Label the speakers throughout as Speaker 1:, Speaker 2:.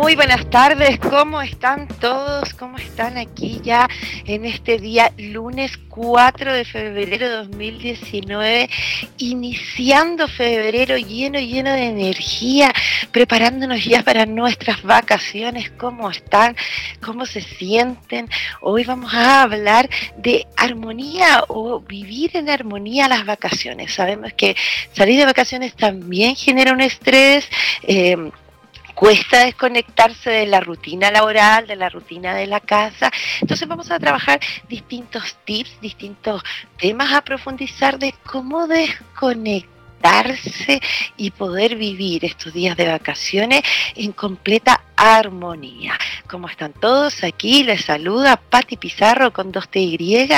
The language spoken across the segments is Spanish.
Speaker 1: Muy buenas tardes, ¿cómo están todos? ¿Cómo están aquí ya en este día lunes 4 de febrero de 2019, iniciando febrero lleno, lleno de energía, preparándonos ya para nuestras vacaciones? ¿Cómo están? ¿Cómo se sienten? Hoy vamos a hablar de armonía o vivir en armonía las vacaciones. Sabemos que salir de vacaciones también genera un estrés. Eh, cuesta desconectarse de la rutina laboral, de la rutina de la casa. Entonces vamos a trabajar distintos tips, distintos temas a profundizar de cómo desconectarse y poder vivir estos días de vacaciones en completa armonía. ¿Cómo están todos? Aquí les saluda Patti Pizarro con 2TY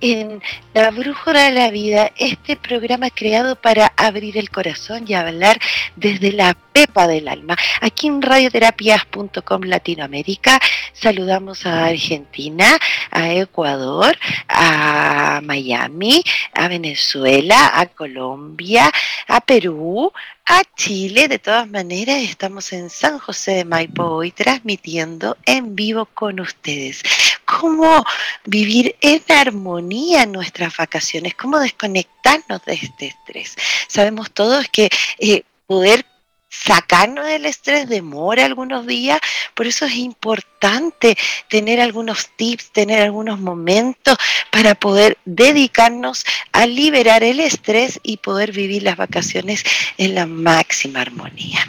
Speaker 1: en La Brújula de la Vida, este programa creado para abrir el corazón y hablar desde la pepa del alma. Aquí en radioterapias.com Latinoamérica saludamos a Argentina, a Ecuador, a Miami, a Venezuela, a Colombia, a Perú, a Chile. De todas maneras, estamos en San José de Maipo hoy transmitiendo en vivo con ustedes. ¿Cómo vivir en armonía nuestras vacaciones? ¿Cómo desconectarnos de este estrés? Sabemos todos que eh, poder sacarnos del estrés demora algunos días, por eso es importante tener algunos tips, tener algunos momentos para poder dedicarnos a liberar el estrés y poder vivir las vacaciones en la máxima armonía.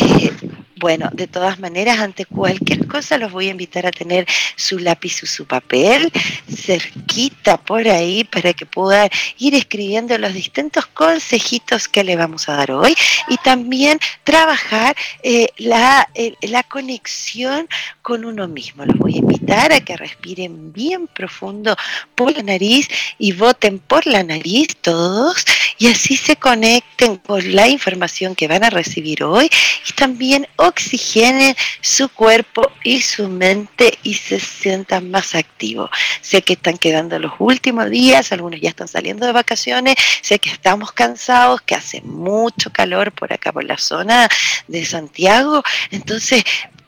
Speaker 1: Eh, bueno, de todas maneras, ante cualquier cosa los voy a invitar a tener su lápiz o su papel cerquita por ahí para que puedan ir escribiendo los distintos consejitos que le vamos a dar hoy y también trabajar eh, la, la conexión con uno mismo. Los voy a invitar a que respiren bien profundo por la nariz y voten por la nariz todos y así se conecten con la información que van a recibir hoy y también oxigenen su cuerpo y su mente y se sientan más activos. Sé que están quedando los últimos días, algunos ya están saliendo de vacaciones, sé que estamos cansados, que hace mucho calor por acá por la zona de Santiago, entonces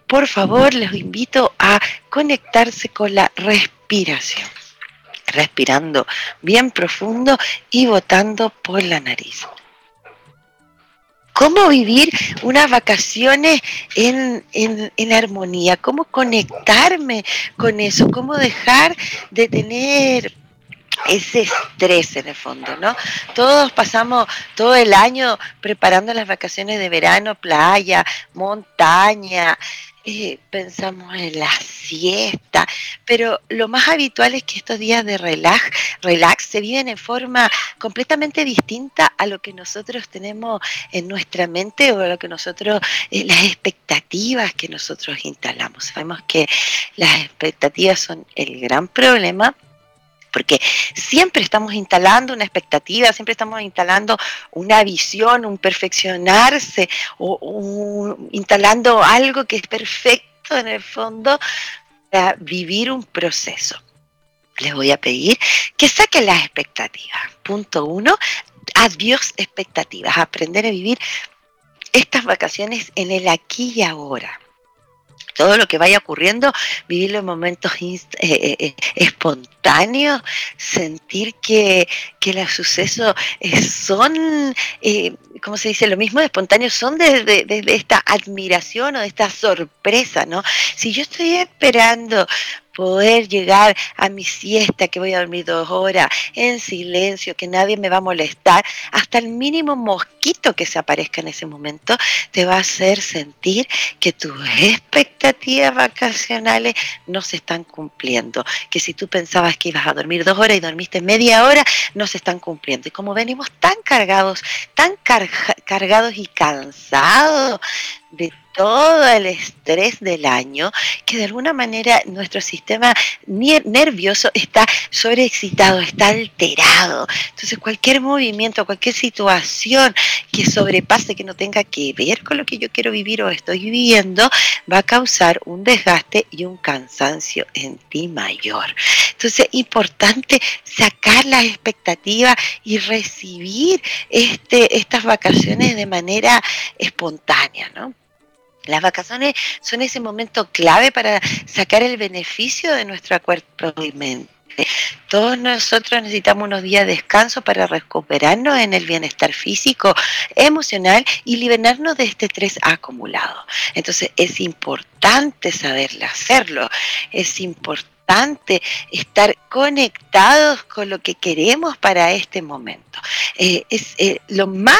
Speaker 1: por favor les invito a conectarse con la respiración respirando bien profundo y botando por la nariz. ¿Cómo vivir unas vacaciones en, en, armonía? ¿Cómo conectarme con eso? ¿Cómo dejar de tener ese estrés en el fondo, ¿no? Todos pasamos todo el año preparando las vacaciones de verano, playa, montaña, eh, pensamos en la siesta, pero lo más habitual es que estos días de relax, relax se viven en forma completamente distinta a lo que nosotros tenemos en nuestra mente o a lo que nosotros, eh, las expectativas que nosotros instalamos. Sabemos que las expectativas son el gran problema porque siempre estamos instalando una expectativa, siempre estamos instalando una visión, un perfeccionarse, o, instalando algo que es perfecto en el fondo para vivir un proceso. Les voy a pedir que saquen las expectativas. Punto uno, adiós expectativas, aprender a vivir estas vacaciones en el aquí y ahora todo lo que vaya ocurriendo, vivirlo en momentos eh, eh, eh, espontáneos, sentir que, los sucesos son, ¿cómo se dice? Lo mismo de espontáneos, son desde de, esta admiración o de esta sorpresa, ¿no? Si yo estoy esperando poder llegar a mi siesta, que voy a dormir dos horas, en silencio, que nadie me va a molestar, hasta el mínimo mosquito que se aparezca en ese momento, te va a hacer sentir que tus expectativas vacacionales no se están cumpliendo, que si tú pensabas que ibas a dormir dos horas y dormiste media hora, no se están cumpliendo. Y como venimos tan cargados, tan cargados y cansados de todo el estrés del año, que de alguna manera nuestro sistema nervioso está sobreexcitado, está alterado. Entonces cualquier movimiento, cualquier situación que sobrepase, que no tenga que ver con lo que yo quiero vivir o estoy viviendo, va a causar un desgaste y un cansancio en ti mayor. Entonces, importante sacar las expectativas y recibir este, estas vacaciones de manera espontánea, ¿no? Las vacaciones son ese momento clave para sacar el beneficio de nuestro cuerpo y mente. Todos nosotros necesitamos unos días de descanso para recuperarnos en el bienestar físico, emocional y liberarnos de este estrés acumulado. Entonces es importante saberle hacerlo, es importante estar conectados con lo que queremos para este momento. Eh, es, eh, lo más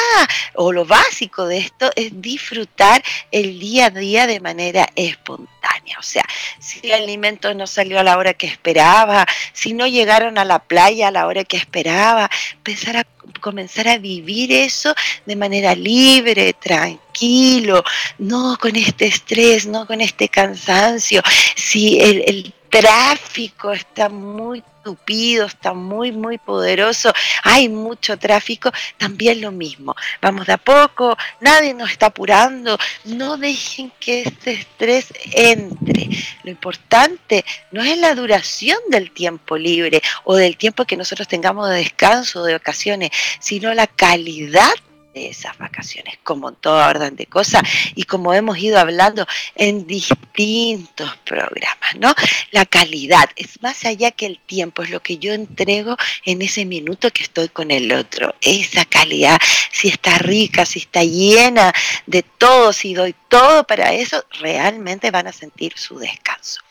Speaker 1: o lo básico de esto es disfrutar el día a día de manera espontánea. O sea, si el alimento no salió a la hora que esperaba, si no llegaron a la playa a la hora que esperaba, empezar a comenzar a vivir eso de manera libre, tranquilo, no con este estrés, no con este cansancio. Si el tráfico está muy tupido, está muy, muy poderoso, hay mucho tráfico, también lo mismo. Vamos de a poco, nadie nos está apurando, no dejen que este estrés entre. Lo importante no es la duración del tiempo libre o del tiempo que nosotros tengamos de descanso, de ocasiones, sino la calidad de esas vacaciones, como toda orden de cosas y como hemos ido hablando en distintos programas, ¿no? La calidad es más allá que el tiempo, es lo que yo entrego en ese minuto que estoy con el otro. Esa calidad, si está rica, si está llena de todo, si doy todo para eso, realmente van a sentir su descanso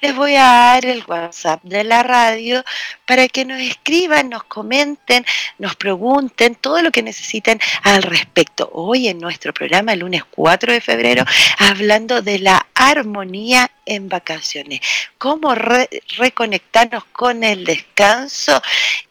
Speaker 1: les voy a dar el WhatsApp de la radio para que nos escriban, nos comenten, nos pregunten todo lo que necesiten al respecto. Hoy en nuestro programa, el lunes 4 de febrero, hablando de la armonía en vacaciones, cómo reconectarnos con el descanso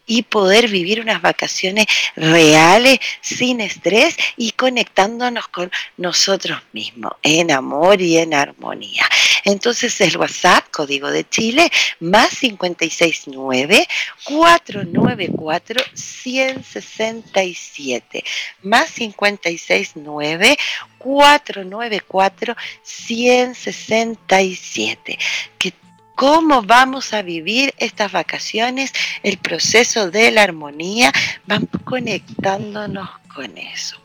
Speaker 1: y poder vivir unas vacaciones reales, sin estrés y conectándonos con nosotros mismos, en amor y en armonía. Entonces el WhatsApp, código de Chile, más 569 494 167, más 569 494 167. Que cómo vamos a vivir estas vacaciones, el proceso de la armonía, vamos conectándonos con eso.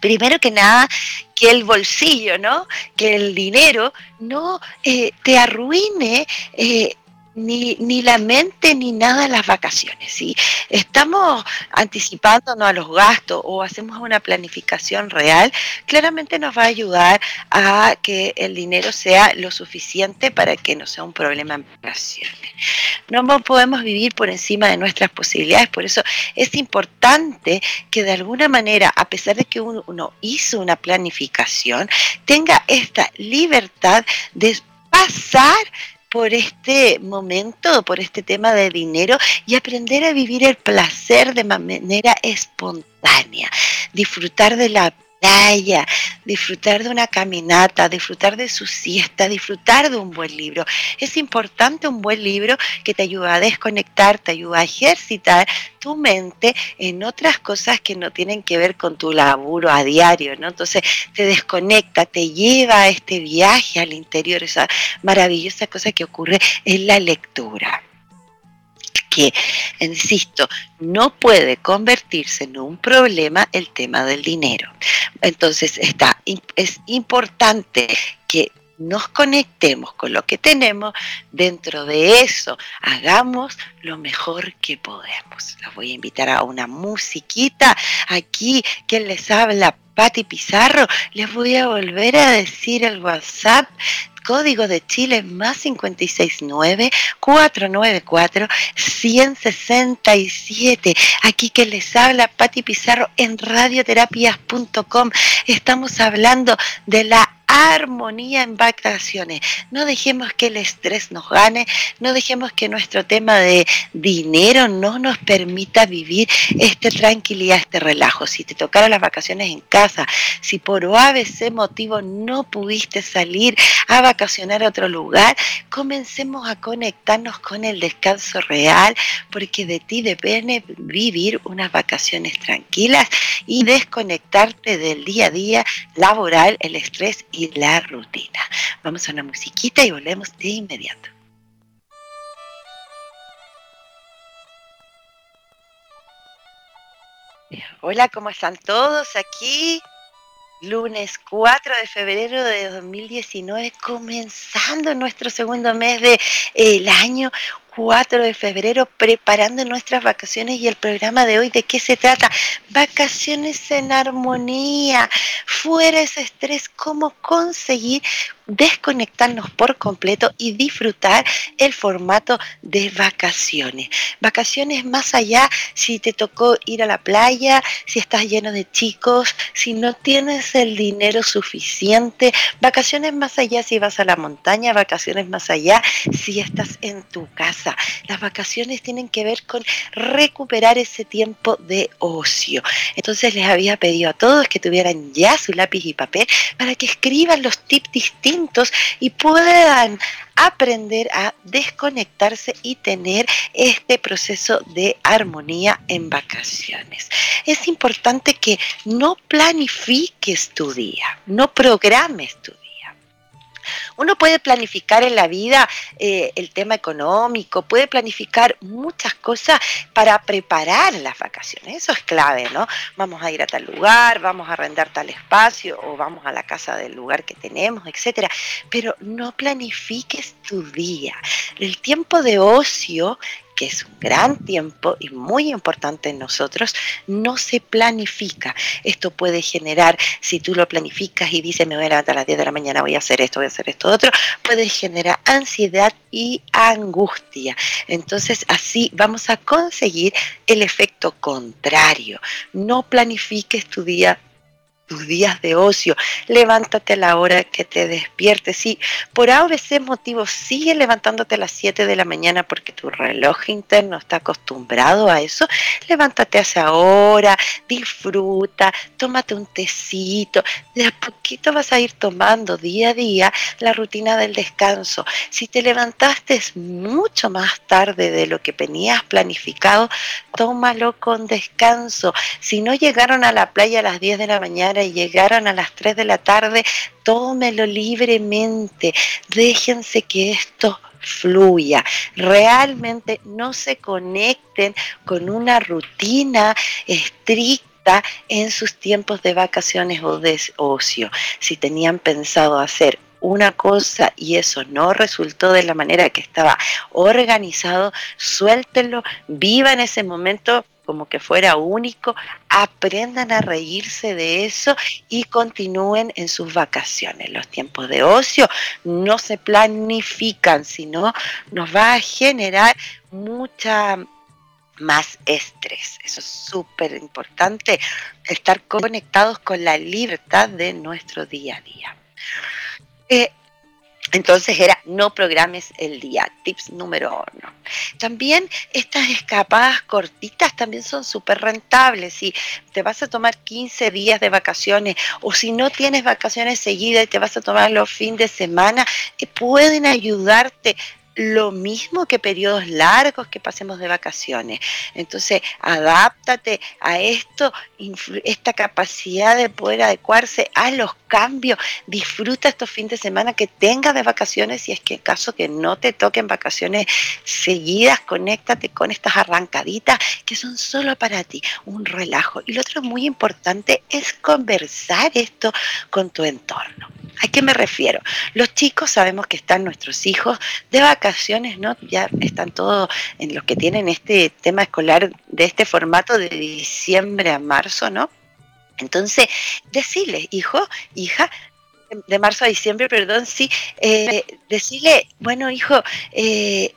Speaker 1: Primero que nada, que el bolsillo, ¿no? Que el dinero no eh, te arruine eh, ni, ni la mente ni nada las vacaciones. ¿sí? Estamos anticipándonos a los gastos o hacemos una planificación real, claramente nos va a ayudar a que el dinero sea lo suficiente para que no sea un problema en vacaciones. No podemos vivir por encima de nuestras posibilidades, por eso es importante que de alguna manera, a pesar de que uno hizo una planificación, tenga esta libertad de pasar por este momento, por este tema de dinero y aprender a vivir el placer de manera espontánea, disfrutar de la disfrutar de una caminata, disfrutar de su siesta, disfrutar de un buen libro. Es importante un buen libro que te ayuda a desconectar, te ayuda a ejercitar tu mente en otras cosas que no tienen que ver con tu laburo a diario, ¿no? Entonces te desconecta, te lleva a este viaje al interior, esa maravillosa cosa que ocurre en la lectura que, insisto, no puede convertirse en un problema el tema del dinero. Entonces está, es importante que nos conectemos con lo que tenemos, dentro de eso hagamos lo mejor que podemos. Los voy a invitar a una musiquita aquí, quien les habla, Patti Pizarro, les voy a volver a decir el WhatsApp código de Chile más 569-494-167. Aquí que les habla Patti Pizarro en radioterapias.com. Estamos hablando de la armonía en vacaciones. No dejemos que el estrés nos gane, no dejemos que nuestro tema de dinero no nos permita vivir esta tranquilidad, este relajo. Si te tocaron las vacaciones en casa, si por ABC motivo no pudiste salir a vacacionar a otro lugar, comencemos a conectarnos con el descanso real, porque de ti depende vivir unas vacaciones tranquilas y desconectarte del día a día laboral, el estrés y la rutina. Vamos a una musiquita y volvemos de inmediato. Hola, ¿cómo están todos aquí? Lunes 4 de febrero de 2019, comenzando nuestro segundo mes del el año, 4 de febrero preparando nuestras vacaciones y el programa de hoy, ¿de qué se trata? Vacaciones en armonía, fuera ese estrés, cómo conseguir desconectarnos por completo y disfrutar el formato de vacaciones. Vacaciones más allá si te tocó ir a la playa, si estás lleno de chicos, si no tienes el dinero suficiente. Vacaciones más allá si vas a la montaña, vacaciones más allá si estás en tu casa. Las vacaciones tienen que ver con recuperar ese tiempo de ocio. Entonces les había pedido a todos que tuvieran ya su lápiz y papel para que escriban los tips distintos y puedan aprender a desconectarse y tener este proceso de armonía en vacaciones. Es importante que no planifiques tu día, no programes tu uno puede planificar en la vida eh, el tema económico, puede planificar muchas cosas para preparar las vacaciones. Eso es clave, ¿no? Vamos a ir a tal lugar, vamos a arrendar tal espacio o vamos a la casa del lugar que tenemos, etcétera. Pero no planifiques tu día. El tiempo de ocio que es un gran tiempo y muy importante en nosotros, no se planifica. Esto puede generar, si tú lo planificas y dices, me voy a levantar a las 10 de la mañana, voy a hacer esto, voy a hacer esto, otro, puede generar ansiedad y angustia. Entonces así vamos a conseguir el efecto contrario. No planifiques tu día tus días de ocio, levántate a la hora que te despiertes. Si por A o motivo sigue levantándote a las 7 de la mañana porque tu reloj interno está acostumbrado a eso, levántate a esa hora, disfruta, tómate un tecito, de a poquito vas a ir tomando día a día la rutina del descanso. Si te levantaste mucho más tarde de lo que tenías planificado, tómalo con descanso. Si no llegaron a la playa a las 10 de la mañana, y llegaron a las 3 de la tarde, tómelo libremente, déjense que esto fluya, realmente no se conecten con una rutina estricta en sus tiempos de vacaciones o de ocio. Si tenían pensado hacer una cosa y eso no resultó de la manera que estaba organizado, suéltenlo, viva en ese momento como que fuera único, aprendan a reírse de eso y continúen en sus vacaciones. Los tiempos de ocio no se planifican, sino nos va a generar mucha más estrés. Eso es súper importante, estar conectados con la libertad de nuestro día a día. Eh, entonces era no programes el día, tips número uno. También estas escapadas cortitas también son súper rentables. Si te vas a tomar 15 días de vacaciones o si no tienes vacaciones seguidas y te vas a tomar los fines de semana, eh, pueden ayudarte lo mismo que periodos largos que pasemos de vacaciones. Entonces, adáptate a esto, esta capacidad de poder adecuarse a los cambios. Disfruta estos fines de semana que tengas de vacaciones si es que en caso que no te toquen vacaciones seguidas, conéctate con estas arrancaditas que son solo para ti, un relajo. Y lo otro muy importante es conversar esto con tu entorno. ¿A qué me refiero? Los chicos sabemos que están nuestros hijos de vacaciones, ¿no? Ya están todos en los que tienen este tema escolar de este formato de diciembre a marzo, ¿no? Entonces, decirle, hijo, hija, de marzo a diciembre, perdón, sí, eh, decirle, bueno, hijo, eh,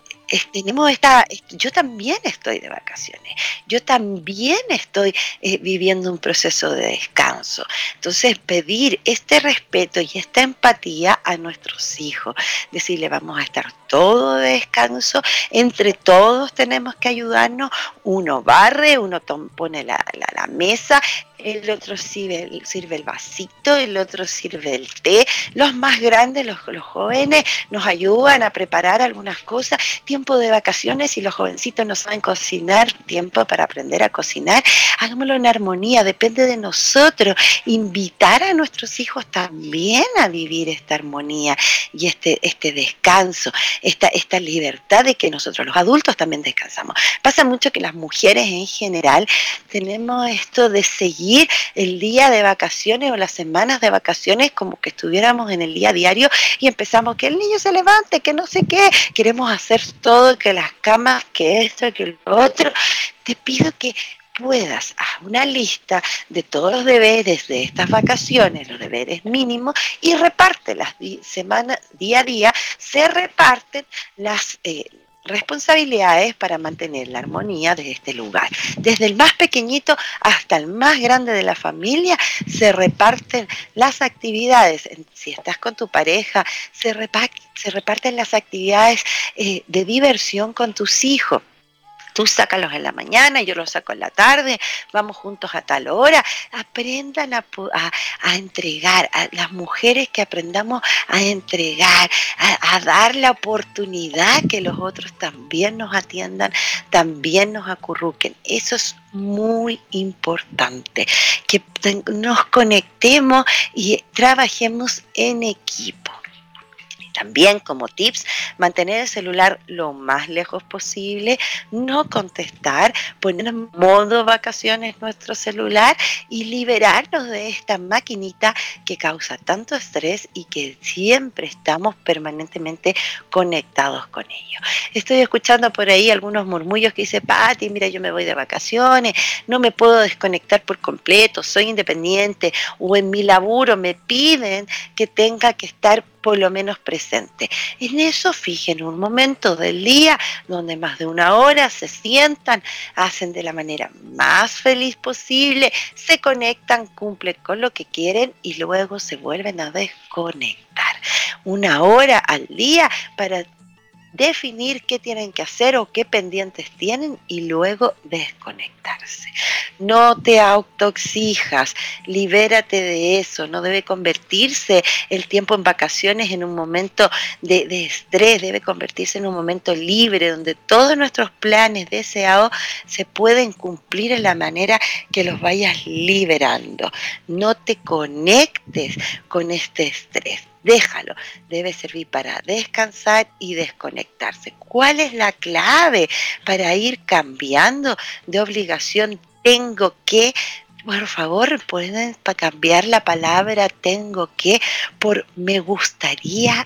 Speaker 1: tenemos esta, yo también estoy de vacaciones, yo también estoy eh, viviendo un proceso de descanso. Entonces, pedir este respeto y esta empatía a nuestros hijos, decirle vamos a estar todo de descanso, entre todos tenemos que ayudarnos, uno barre, uno pone la mesa, el otro sirve, sirve, el vasito, el otro sirve el té. Los más grandes, los, los, jóvenes, nos ayudan a preparar algunas cosas. Tiempo de vacaciones y los jovencitos no saben cocinar, tiempo para aprender a cocinar. Hagámoslo en armonía, depende de nosotros. Invitar a nuestros hijos también a vivir esta armonía y este, este descanso, esta, esta libertad de que nosotros los adultos también descansamos. Pasa mucho que las mujeres en general tenemos esto de seguir el día de vacaciones o las semanas de vacaciones como que estuviéramos en el día diario y empezamos que el niño se levante, que no sé qué, queremos hacer todo, que las camas, que esto, que lo otro. Te pido que puedas hacer una lista de todos los deberes de estas vacaciones, los deberes mínimos, y reparte las semanas, día a día, se reparten las, eh, responsabilidades para mantener la armonía de este lugar. Desde el más pequeñito hasta el más grande de la familia se reparten las actividades. Si estás con tu pareja, se, reparten las actividades eh, de diversión con tus hijos tú sácalos en la mañana, yo los saco en la tarde, vamos juntos a tal hora. Aprendan a, entregar, a las mujeres que aprendamos a entregar, a, dar la oportunidad que los otros también nos atiendan, también nos acurruquen. Eso es muy importante, que nos conectemos y trabajemos en equipo. También como tips, mantener el celular lo más lejos posible, no contestar, poner en modo vacaciones nuestro celular y liberarnos de esta maquinita que causa tanto estrés y que siempre estamos permanentemente conectados con ello. Estoy escuchando por ahí algunos murmullos que dice, Pati, mira, yo me voy de vacaciones, no me puedo desconectar por completo, soy independiente o en mi laburo me piden que tenga que estar por lo menos presente. En eso fijen un momento del día donde más de una hora se sientan, hacen de la manera más feliz posible, se conectan, cumplen con lo que quieren y luego se vuelven a desconectar. Una hora al día para definir qué tienen que hacer o qué pendientes tienen y luego desconectarse. No te autoexijas, libérate de eso, no debe convertirse el tiempo en vacaciones en un momento de, estrés, debe convertirse en un momento libre donde todos nuestros planes deseados se pueden cumplir en la manera que los vayas liberando. No te conectes con este estrés déjalo. Debe servir para descansar y desconectarse. ¿Cuál es la clave para ir cambiando de obligación? Tengo que por favor, pueden cambiar la palabra tengo que por me gustaría.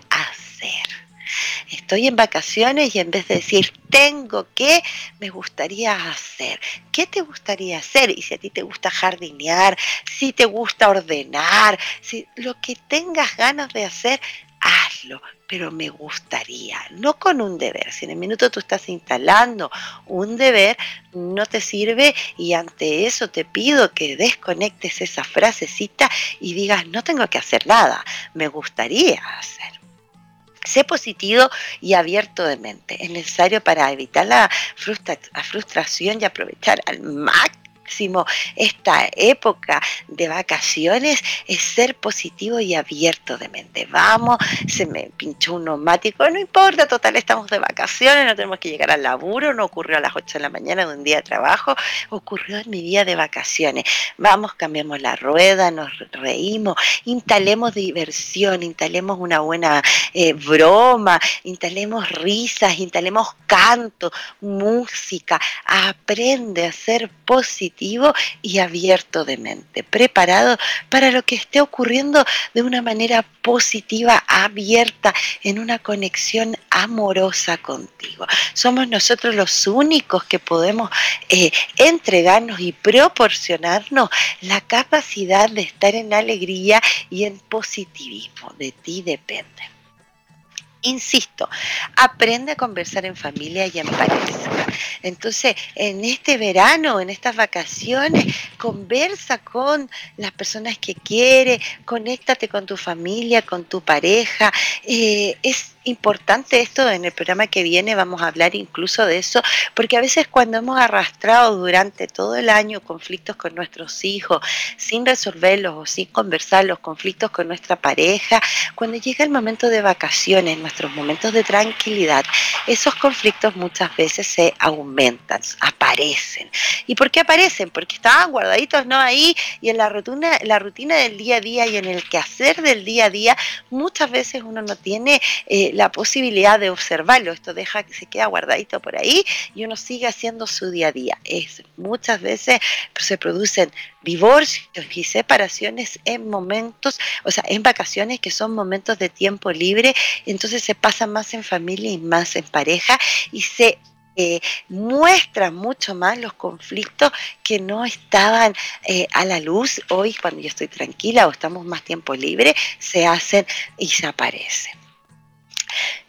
Speaker 1: Estoy en vacaciones y en vez de decir tengo que, me gustaría hacer. ¿Qué te gustaría hacer? Y si a ti te gusta jardinear, si te gusta ordenar, si lo que tengas ganas de hacer, hazlo, pero me gustaría, no con un deber. Si en el minuto tú estás instalando un deber, no te sirve y ante eso te pido que desconectes esa frasecita y digas, no tengo que hacer nada, me gustaría hacer. Sé positivo y abierto de mente. Es necesario para evitar la, frustración y aprovechar al máximo esta época de vacaciones es ser positivo y abierto de mente. Vamos, se me pinchó un neumático, no importa, total, estamos de vacaciones, no tenemos que llegar al laburo, no ocurrió a las 8 de la mañana de un día de trabajo, ocurrió en mi día de vacaciones. Vamos, cambiamos la rueda, nos reímos, instalemos diversión, instalemos una buena eh, broma, instalemos risas, instalemos canto, música, aprende a ser positivo y abierto de mente, preparado para lo que esté ocurriendo de una manera positiva, abierta, en una conexión amorosa contigo. Somos nosotros los únicos que podemos eh, entregarnos y proporcionarnos la capacidad de estar en alegría y en positivismo. De ti depende. Insisto, aprende a conversar en familia y en pareja. Entonces, en este verano, en estas vacaciones, conversa con las personas que quiere, conéctate con tu familia, con tu pareja. Eh, es importante esto, en el programa que viene vamos a hablar incluso de eso, porque a veces cuando hemos arrastrado durante todo el año conflictos con nuestros hijos, sin resolverlos o sin conversar los conflictos con nuestra pareja, cuando llega el momento de vacaciones, nuestros momentos de tranquilidad, esos conflictos muchas veces se aumentan, aparecen. ¿Y por qué aparecen? Porque estaban guardaditos no ahí y en la rutina, la rutina del día a día y en el quehacer del día a día, muchas veces uno no tiene eh, la posibilidad de observarlo. Esto deja que se queda guardadito por ahí y uno sigue haciendo su día a día. Es, muchas veces se producen divorcios y separaciones en momentos, o sea, en vacaciones que son momentos de tiempo libre, entonces se pasa más en familia y más en pareja y se eh, muestran mucho más los conflictos que no estaban eh, a la luz hoy cuando yo estoy tranquila o estamos más tiempo libre, se hacen y se aparecen.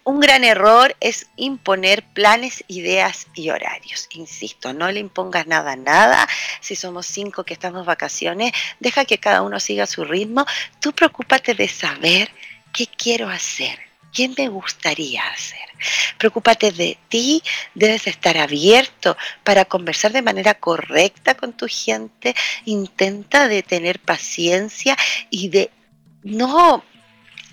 Speaker 1: Un gran error es imponer planes, ideas y horarios. Insisto, no le impongas nada a nada. Si somos cinco que estamos vacaciones, deja que cada uno siga su ritmo. Tú preocúpate de saber qué quiero hacer, qué me gustaría hacer. Preocúpate de ti, debes estar abierto para conversar de manera correcta con tu gente. Intenta de tener paciencia y de no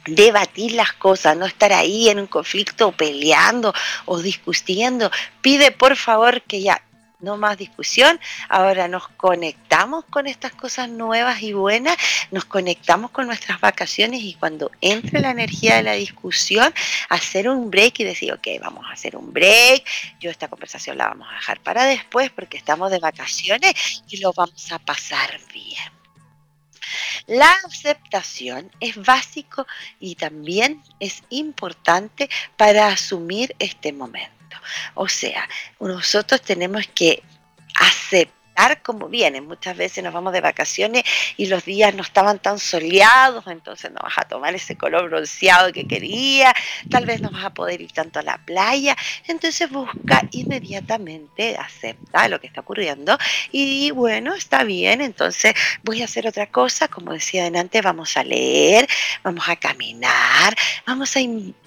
Speaker 1: debatir las cosas, no estar ahí en un conflicto peleando o discutiendo. Pide por favor que ya no más discusión, ahora nos conectamos con estas cosas nuevas y buenas, nos conectamos con nuestras vacaciones y cuando entre la energía de la discusión, hacer un break y decir, ok, vamos a hacer un break, yo esta conversación la vamos a dejar para después porque estamos de vacaciones y lo vamos a pasar bien. La aceptación es básico y también es importante para asumir este momento. O sea, nosotros tenemos que aceptar como vienen. Muchas veces nos vamos de vacaciones y los días no estaban tan soleados, entonces no vas a tomar ese color bronceado que quería, tal vez no vas a poder ir tanto a la playa. Entonces busca inmediatamente, acepta lo que está ocurriendo y bueno, está bien, entonces voy a hacer otra cosa, como decía antes, vamos a leer, vamos a caminar, vamos a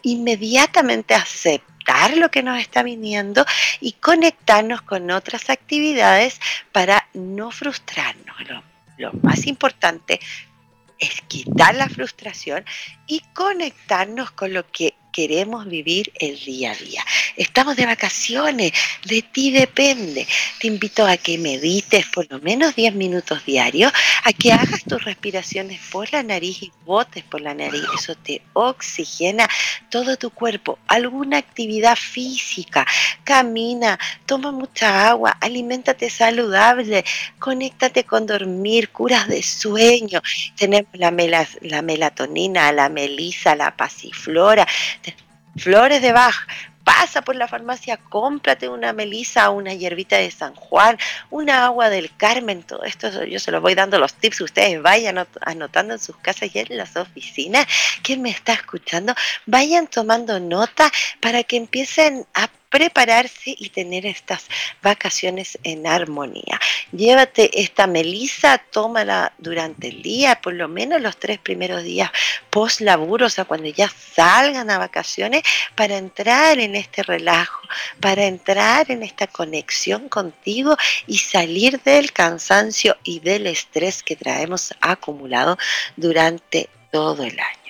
Speaker 1: inmediatamente aceptar lo que nos está viniendo y conectarnos con otras actividades para no frustrarnos. Lo, más importante es quitar la frustración y conectarnos con lo que queremos vivir el día a día. Estamos de vacaciones, de ti depende. Te invito a que medites por lo menos 10 minutos diarios, a que hagas tus respiraciones por la nariz y botes por la nariz. Eso te oxigena todo tu cuerpo. Alguna actividad física, camina, toma mucha agua, aliméntate saludable, conéctate con dormir, curas de sueño. Tenemos la, la melatonina, la melisa, la pasiflora flores de Bach, pasa por la farmacia, cómprate una melisa, una hierbita de San Juan, una agua del Carmen, todo esto yo se los voy dando los tips, ustedes vayan anotando en sus casas y en las oficinas, ¿quién me está escuchando? Vayan tomando nota para que empiecen a prepararse y tener estas vacaciones en armonía. Llévate esta melisa, tómala durante el día, por lo menos los tres primeros días post laburo, o sea, cuando ya salgan a vacaciones, para entrar en este relajo, para entrar en esta conexión contigo y salir del cansancio y del estrés que traemos acumulado durante todo el año.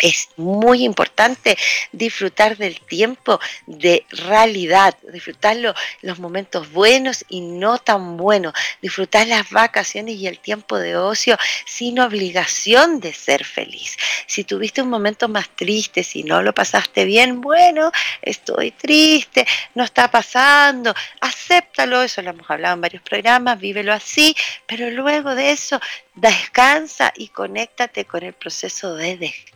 Speaker 1: Es muy importante disfrutar del tiempo de realidad, disfrutar los momentos buenos y no tan buenos, disfrutar las vacaciones y el tiempo de ocio sin obligación de ser feliz. Si tuviste un momento más triste, si no lo pasaste bien, bueno, estoy triste, no está pasando, acéptalo, eso lo hemos hablado en varios programas, vívelo así, pero luego de eso descansa y conéctate con el proceso de descanso.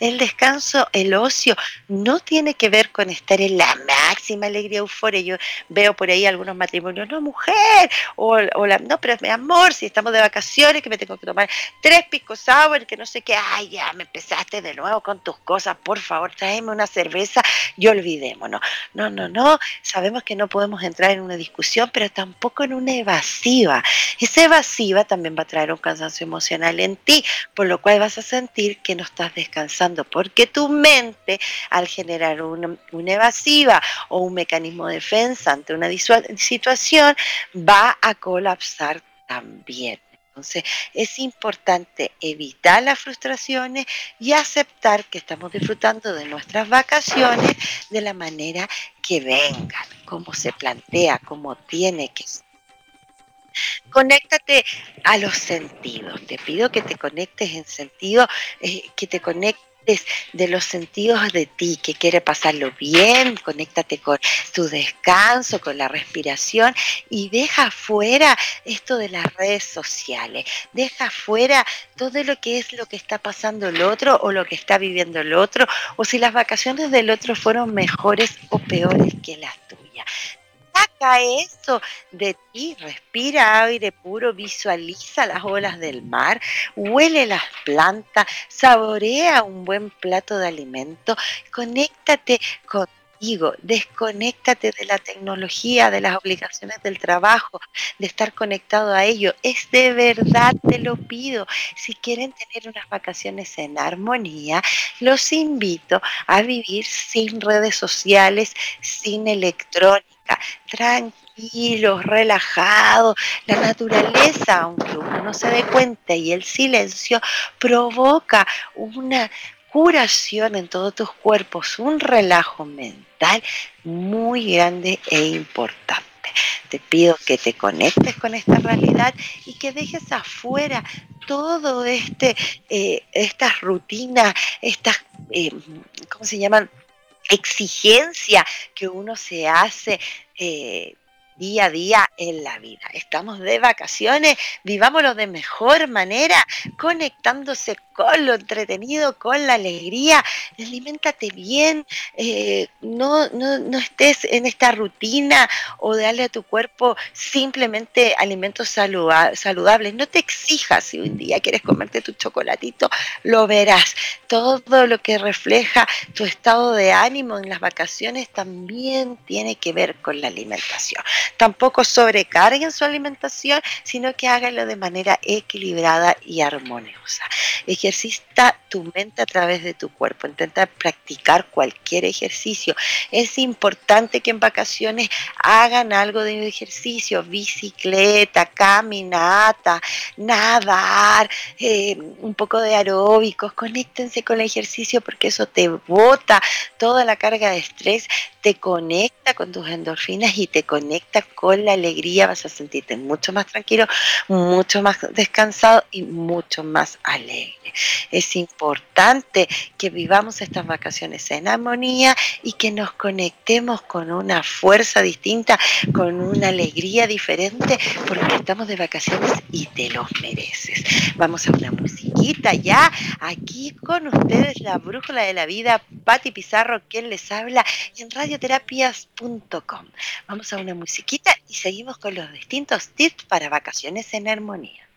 Speaker 1: El descanso, el ocio, no tiene que ver con estar en la máxima alegría, euforia. Yo veo por ahí algunos matrimonios, no, mujer, o, la, no, pero mi amor, si estamos de vacaciones, que me tengo que tomar tres picos sour, que no sé qué, ay, ya me empezaste de nuevo con tus cosas, por favor, tráeme una cerveza y olvidémonos. No, no, no, sabemos que no podemos entrar en una discusión, pero tampoco en una evasiva. Esa evasiva también va a traer un cansancio emocional en ti, por lo cual vas a sentir que no estás descansando, porque tu mente, al generar una, evasiva o un mecanismo de defensa ante una situación, va a colapsar también. Entonces es importante evitar las frustraciones y aceptar que estamos disfrutando de nuestras vacaciones de la manera que vengan, como se plantea, como tiene que ser. Conéctate a los sentidos. Te pido que te conectes en sentido, eh, que te conectes de los sentidos de ti, que quiere pasarlo bien, conéctate con tu descanso, con la respiración y deja fuera esto de las redes sociales, deja fuera todo lo que es lo que está pasando el otro o lo que está viviendo el otro, o si las vacaciones del otro fueron mejores o peores que las tuyas eso de ti, respira aire puro, visualiza las olas del mar, huele las plantas, saborea un buen plato de alimento, conéctate contigo, desconéctate de la tecnología, de las obligaciones del trabajo, de estar conectado a ello. Es de verdad, te lo pido. Si quieren tener unas vacaciones en armonía, los invito a vivir sin redes sociales, sin electrónica tranquilos, relajados. La naturaleza, aunque uno no se dé cuenta, y el silencio provoca una curación en todos tus cuerpos, un relajo mental muy grande e importante. Te pido que te conectes con esta realidad y que dejes afuera todo este, eh, estas rutinas, estas, eh, ¿cómo se llaman? exigencia que uno se hace eh, día a día en la vida. Estamos de vacaciones, vivámoslo de mejor manera, conectándose con lo entretenido, con la alegría, alimentate bien, eh, no, no, estés en esta rutina o darle a tu cuerpo simplemente alimentos saludables, no te exijas si un día quieres comerte tu chocolatito, lo verás. Todo lo que refleja tu estado de ánimo en las vacaciones también tiene que ver con la alimentación. Tampoco sobrecarguen su alimentación, sino que háganlo de manera equilibrada y armoniosa. Ejercita tu mente a través de tu cuerpo, intenta practicar cualquier ejercicio. Es importante que en vacaciones hagan algo de ejercicio, bicicleta, caminata, nadar, eh, un poco de aeróbicos, conéctense con el ejercicio porque eso te bota toda la carga de estrés, te conecta con tus endorfinas y te conecta con la alegría, vas a sentirte mucho más tranquilo, mucho más descansado y mucho más alegre. Es importante que vivamos estas vacaciones en armonía y que nos conectemos con una fuerza distinta, con una alegría diferente, porque estamos de vacaciones y te los mereces. Vamos a una ya, aquí con ustedes la brújula de la vida, Patti Pizarro, quien les habla en radioterapias.com. Vamos a una musiquita y seguimos con los distintos tips para vacaciones en armonía.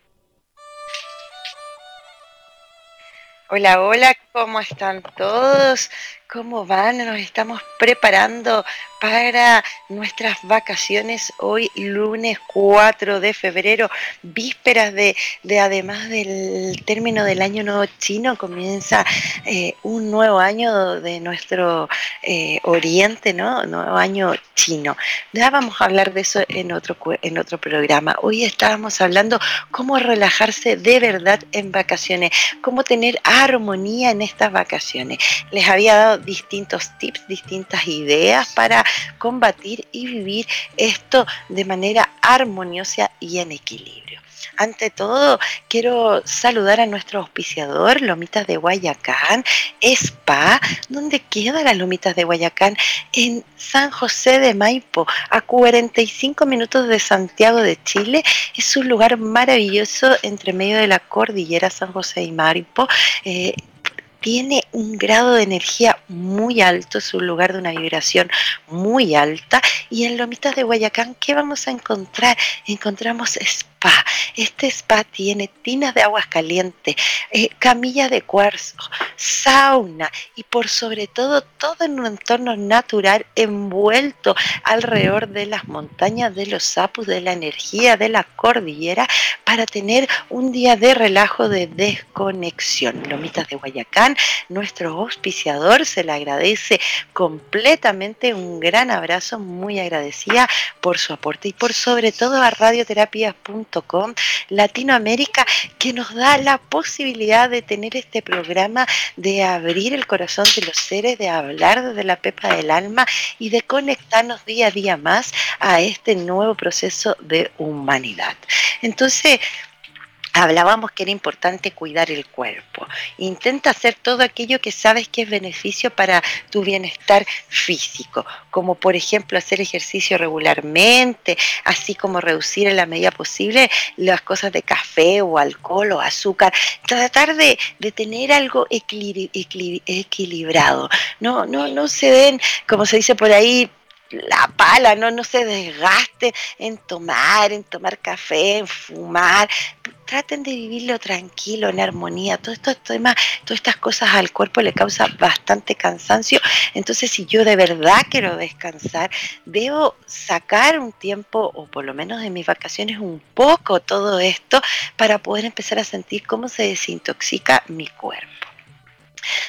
Speaker 1: Hola, hola, ¿cómo están todos? ¿Cómo van? Nos estamos preparando para nuestras vacaciones hoy lunes 4 de febrero, vísperas de, además del término del año nuevo chino, comienza eh, un nuevo año de nuestro eh, oriente, ¿no? Nuevo año chino. Ya vamos a hablar de eso en otro, en otro programa. Hoy estábamos hablando cómo relajarse de verdad en vacaciones, cómo tener armonía en estas vacaciones. Les había dado distintos tips, distintas ideas para combatir y vivir esto de manera armoniosa y en equilibrio. Ante todo, quiero saludar a nuestro auspiciador, Lomitas de Guayacán, Spa, donde queda las Lomitas de Guayacán, en San José de Maipo, a 45 minutos de Santiago de Chile. Es un lugar maravilloso entre medio de la cordillera San José y Maipo. Eh, tiene un grado de energía muy alto, es un lugar de una vibración muy alta. Y en Lomitas de Guayacán, ¿qué vamos a encontrar? Encontramos spa. Este spa tiene tinas de aguas calientes, eh, camillas de cuarzo, sauna y por sobre todo todo en un entorno natural envuelto alrededor de las montañas, de los sapos, de la energía, de la cordillera para tener un día de relajo, de desconexión. Lomitas de Guayacán, nuestro auspiciador, se le agradece completamente un gran abrazo, muy agradecida por su aporte y por sobre todo a radioterapias.com Latinoamérica, que nos da la posibilidad de tener este programa, de abrir el corazón de los seres, de hablar desde la pepa del alma y de conectarnos día a día más a este nuevo proceso de humanidad. Entonces, Hablábamos que era importante cuidar el cuerpo. Intenta hacer todo aquello que sabes que es beneficio para tu bienestar físico, como por ejemplo hacer ejercicio regularmente, así como reducir en la medida posible las cosas de café o alcohol o azúcar. Tratar de, tener algo equilibrado. No, no, no se den, como se dice por ahí, la pala, no, no se desgaste en tomar, en tomar café, en fumar. Traten de vivirlo tranquilo, en armonía. Todo esto, todas estas cosas al cuerpo le causa bastante cansancio. Entonces, si yo de verdad quiero descansar, debo sacar un tiempo, o por lo menos en mis vacaciones, un poco todo esto para poder empezar a sentir cómo se desintoxica mi cuerpo.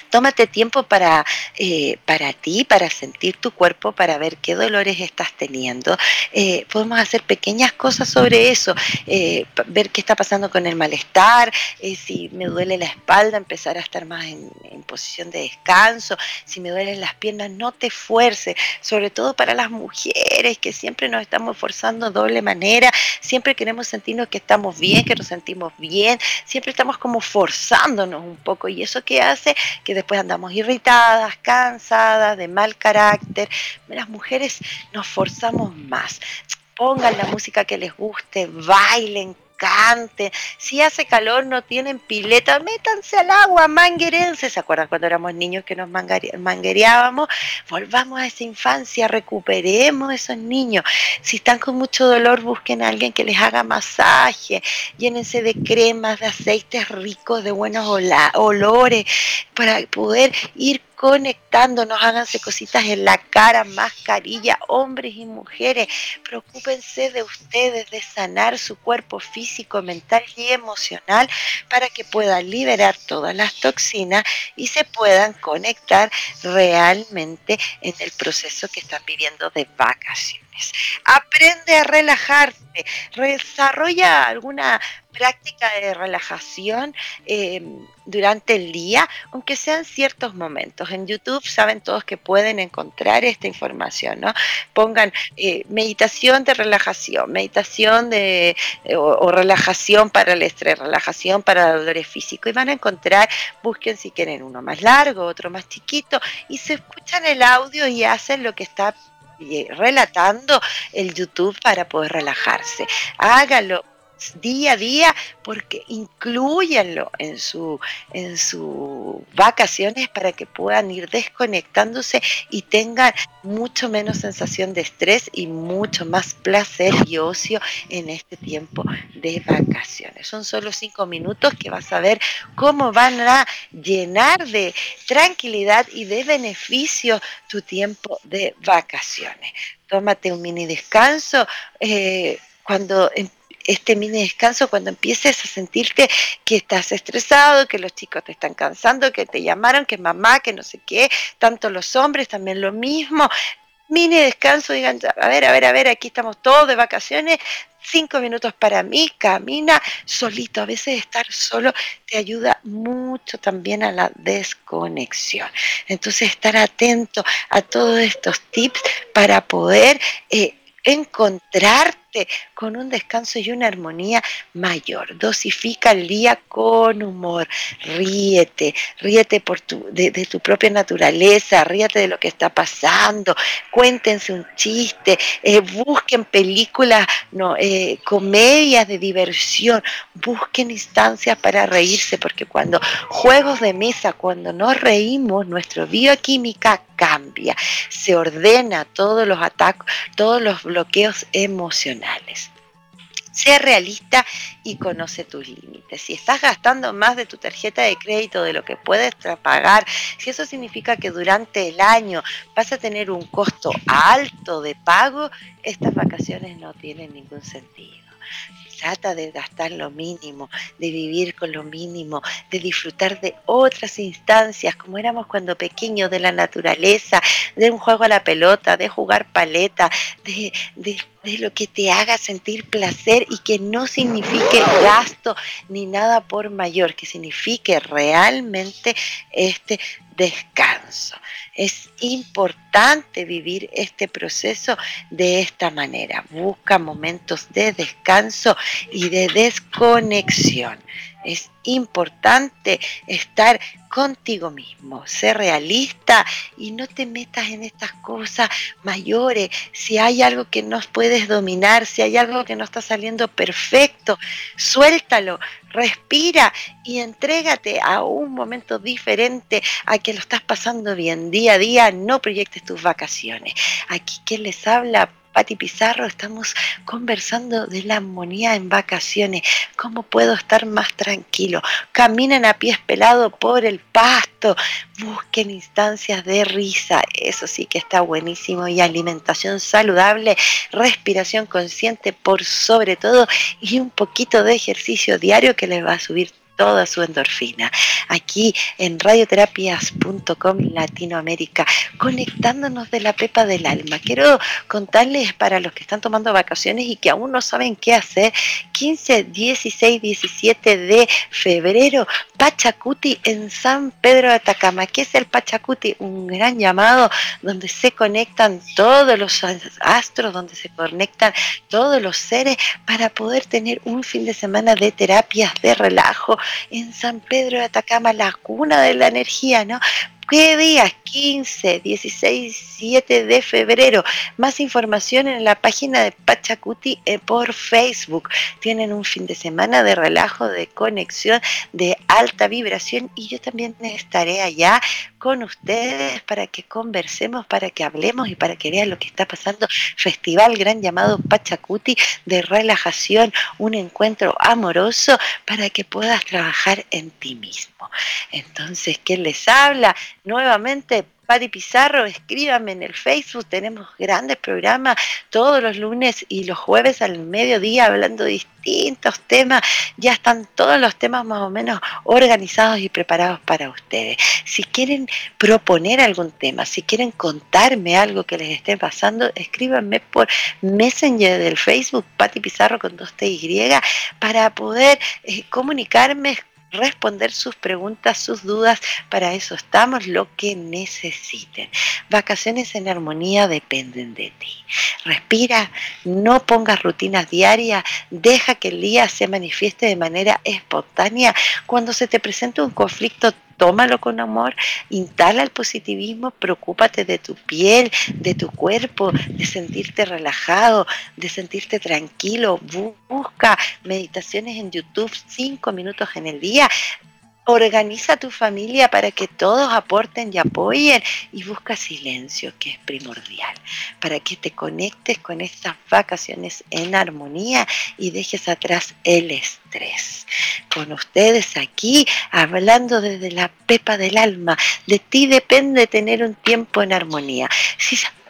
Speaker 1: Tómate tiempo para, eh, para ti, para sentir tu cuerpo, para ver qué dolores estás teniendo. Eh, podemos hacer pequeñas cosas sobre eso, eh, ver qué está pasando con el malestar, si me duele la espalda, empezar a estar más en, posición de descanso, si me duelen las piernas, no te fuerces, sobre todo para las mujeres que siempre nos estamos forzando doble manera, siempre queremos sentirnos que estamos bien, que nos sentimos bien, siempre estamos como forzándonos un poco y eso que hace que después andamos irritadas, cansadas, de mal carácter. Las mujeres nos forzamos más. Pongan la música que les guste, bailen, Si hace calor, no tienen pileta, métanse al agua, manguerense. ¿Se acuerdan cuando éramos niños que nos manguereábamos? Volvamos a esa infancia, recuperemos esos niños. Si están con mucho dolor, busquen a alguien que les haga masaje, llénense de cremas, de aceites ricos, de buenos olores, para poder ir conectándonos, háganse cositas en la cara, mascarilla, hombres y mujeres, preocúpense de ustedes, de sanar su cuerpo físico, mental y emocional para que puedan liberar todas las toxinas y se puedan conectar realmente en el proceso que están viviendo de vacaciones. Aprende a relajarte, desarrolla alguna práctica de relajación eh, durante el día, aunque sean ciertos momentos. En YouTube saben todos que pueden encontrar esta información, ¿no? Pongan eh, meditación de relajación, meditación de, eh, o, relajación para el estrés, relajación para dolores físicos y van a encontrar, busquen si quieren uno más largo, otro más chiquito y se escuchan el audio y hacen lo que está relatando el YouTube para poder relajarse. Hágalo día a día porque incluyanlo en su en sus vacaciones para que puedan ir desconectándose y tengan mucho menos sensación de estrés y mucho más placer y ocio en este tiempo de vacaciones. Son solo cinco minutos que vas a ver cómo van a llenar de tranquilidad y de beneficio tu tiempo de vacaciones. Tómate un mini descanso. Eh, cuando em, este mini descanso cuando empieces a sentirte que estás estresado, que los chicos te están cansando, que te llamaron, que mamá, que no sé qué, tanto los hombres también lo mismo. Mini descanso, digan, a ver, a ver, a ver, aquí estamos todos de vacaciones, cinco minutos para mí, camina solito. A veces estar solo te ayuda mucho también a la desconexión. Entonces, estar atento a todos estos tips para poder eh, con un descanso y una armonía mayor. Dosifica el día con humor, ríete, ríete por tu, de, tu propia naturaleza, ríete de lo que está pasando, cuéntense un chiste, eh, busquen películas, no, eh, comedias de diversión, busquen instancias para reírse, porque cuando juegos de mesa, cuando nos reímos, nuestra bioquímica cambia, se ordena todos los ataques, todos los bloqueos emocionales. Sé realista y conoce tus límites. Si estás gastando más de tu tarjeta de crédito de lo que puedes pagar, si eso significa que durante el año vas a tener un costo alto de pago, estas vacaciones no tienen ningún sentido trata de gastar lo mínimo, de vivir con lo mínimo, de disfrutar de otras instancias, como éramos cuando pequeños, de la naturaleza, de un juego a la pelota, de jugar paleta, de, de, de lo que te haga sentir placer y que no signifique gasto ni nada por mayor, que signifique realmente este descanso. Es importante vivir este proceso de esta manera. Busca momentos de descanso y de desconexión. Es importante estar contigo mismo, ser realista y no te metas en estas cosas mayores. Si hay algo que no puedes dominar, si hay algo que no está saliendo perfecto, suéltalo, respira y entrégate a un momento diferente a que lo estás pasando bien día a día. No proyectes tus vacaciones. Aquí quien les habla, Pati Pizarro, estamos conversando de la armonía en vacaciones. ¿Cómo puedo estar más tranquilo? Caminen a pies pelados por el pasto, busquen instancias de risa, eso sí que está buenísimo, y alimentación saludable, respiración consciente por sobre todo, y un poquito de ejercicio diario que les va a subir toda su endorfina. Aquí en radioterapias.com Latinoamérica, conectándonos de la pepa del alma. Quiero contarles para los que están tomando vacaciones y que aún no saben qué hacer, 15, 16, 17 de febrero, Pachacuti en San Pedro de Atacama. ¿Qué es el Pachacuti? Un gran llamado donde se conectan todos los astros, donde se conectan todos los seres para poder tener un fin de semana de terapias de relajo, en San Pedro de Atacama, la cuna de la energía, ¿no? ¿Qué días? 15, 16, 7 de febrero. Más información en la página de Pachacuti eh, por Facebook. Tienen un fin de semana de relajo, de conexión, de alta vibración y yo también estaré allá con ustedes para que conversemos, para que hablemos y para que vean lo que está pasando. Festival gran llamado Pachacuti de relajación, un encuentro amoroso para que puedas trabajar en ti mismo. Entonces, ¿quién les habla? Nuevamente Pari Pizarro, escríbame en el Facebook, tenemos grandes programas todos los lunes y los jueves al mediodía hablando de distintos temas, ya están todos los temas más o menos organizados y preparados para ustedes. Si quieren proponer algún tema, si quieren contarme algo que les esté pasando, escríbanme por Messenger del Facebook, Pati Pizarro con dos T Y, para poder eh, comunicarme responder sus preguntas, sus dudas. Para eso estamos, lo que necesiten. Vacaciones en armonía dependen de ti. Respira, no pongas rutinas diarias, deja que el día se manifieste de manera espontánea. Cuando se te presente un conflicto tómalo con amor, instala el positivismo, preocúpate de tu piel, de tu cuerpo, de sentirte relajado, de sentirte tranquilo. Busca meditaciones en YouTube, cinco minutos en el día. Organiza tu familia para que todos aporten y apoyen y busca silencio, que es primordial, para que te conectes con estas vacaciones en armonía y dejes atrás el estrés. Con ustedes aquí, hablando desde la pepa del alma, de ti depende tener un tiempo en armonía.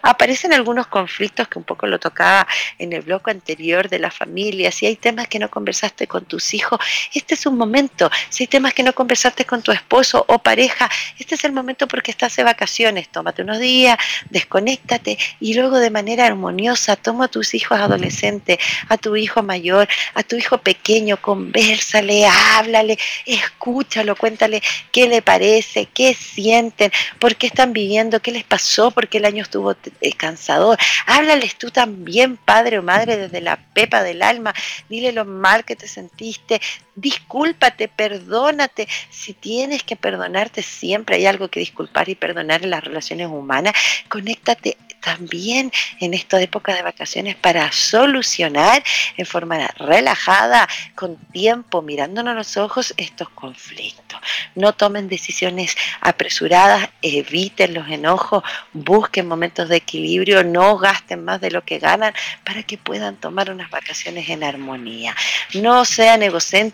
Speaker 1: Aparecen algunos conflictos que un poco lo tocaba en el bloque anterior de la familia, si hay temas que no conversaste con tus hijos, este es un momento, si hay temas que no conversaste con tu esposo o pareja, este es el momento porque estás de vacaciones, tómate unos días, desconéctate y luego de manera armoniosa toma a tus hijos adolescentes, a tu hijo mayor, a tu hijo pequeño, conversale, háblale, escúchalo, cuéntale qué le parece, qué sienten, por qué están viviendo, qué les pasó, porque el año estuvo es cansador. Háblales tú también, padre o madre, desde la pepa del alma. Dile lo mal que te sentiste. Discúlpate, perdónate. Si tienes que perdonarte, siempre hay algo que disculpar y perdonar en las relaciones humanas. Conéctate también en esta época de vacaciones para solucionar en forma relajada, con tiempo, mirándonos los ojos estos conflictos. No tomen decisiones apresuradas, eviten los enojos, busquen momentos de equilibrio, no gasten más de lo que ganan para que puedan tomar unas vacaciones en armonía. No sean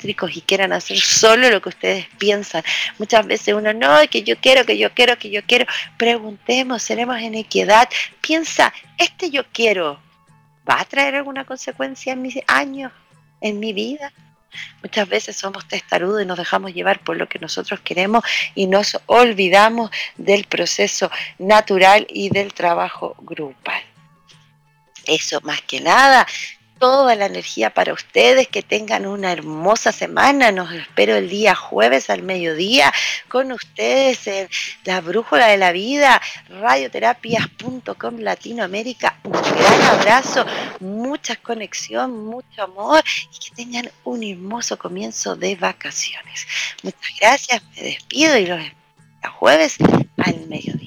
Speaker 1: y quieran hacer solo lo que ustedes piensan. Muchas veces uno, no, que yo quiero, que yo quiero, que yo quiero. Preguntemos, seremos en equidad, piensa, este yo quiero, ¿va a traer alguna consecuencia en mis años, en mi vida? Muchas veces somos testarudos y nos dejamos llevar por lo que nosotros queremos y nos olvidamos del proceso natural y del trabajo grupal. Eso más que nada toda la energía para ustedes, que tengan una hermosa semana. Nos espero el día jueves al mediodía con ustedes en La Brújula de la Vida, radioterapias.com Latinoamérica. Un gran abrazo, mucha conexión, mucho amor y que tengan un hermoso comienzo de vacaciones. Muchas gracias, me despido y los espero el jueves al mediodía.